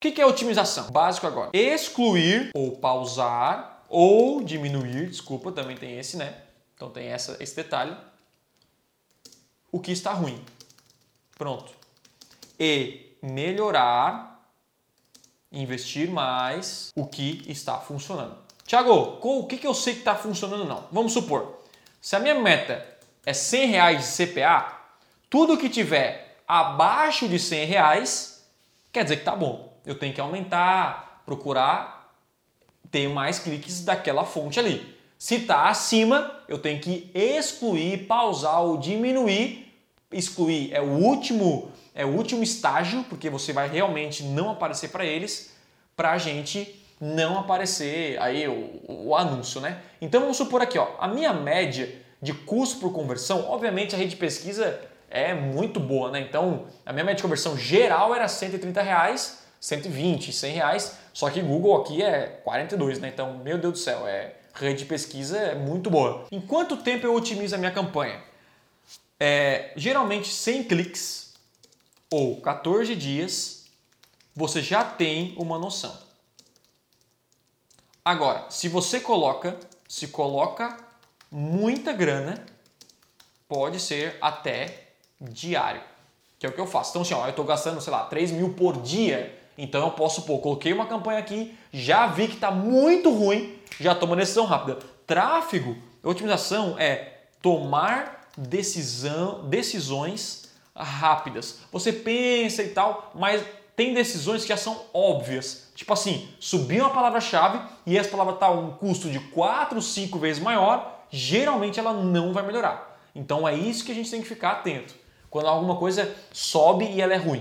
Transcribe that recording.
que, que é otimização? Básico agora. Excluir ou pausar ou diminuir, desculpa, também tem esse, né? Então tem essa, esse detalhe. O que está ruim. Pronto. E melhorar, investir mais o que está funcionando. Tiago, o que, que eu sei que está funcionando não? Vamos supor, se a minha meta é 100 reais de CPA, tudo que tiver abaixo de 100 reais quer dizer que tá bom. Eu tenho que aumentar, procurar ter mais cliques daquela fonte ali. Se está acima, eu tenho que excluir, pausar ou diminuir. Excluir é o último é o último estágio, porque você vai realmente não aparecer para eles, para a gente não aparecer aí o, o, anúncio, né? Então vamos supor aqui, ó, a minha média de custo por conversão, obviamente a rede de pesquisa é muito boa, né? Então a minha média de conversão geral era 130 reais, 120, 100 reais, só que Google aqui é 42, né? Então, meu Deus do céu, é rede de pesquisa é muito boa. Em quanto tempo eu otimizo a minha campanha? É, geralmente 100 cliques ou 14 dias, você já tem uma noção. Agora, se você coloca, se coloca muita grana, pode ser até diário, que é o que eu faço. Então, assim, ó, eu estou gastando, sei lá, 3 mil por dia, então eu posso pôr, coloquei uma campanha aqui, já vi que está muito ruim, já tomo uma decisão rápida. Tráfego, otimização é tomar decisão, decisões rápidas. Você pensa e tal, mas tem decisões que já são óbvias. Tipo assim, subir uma palavra-chave e essa palavra está um custo de 4, 5 vezes maior, geralmente ela não vai melhorar. Então é isso que a gente tem que ficar atento. Quando alguma coisa sobe e ela é ruim.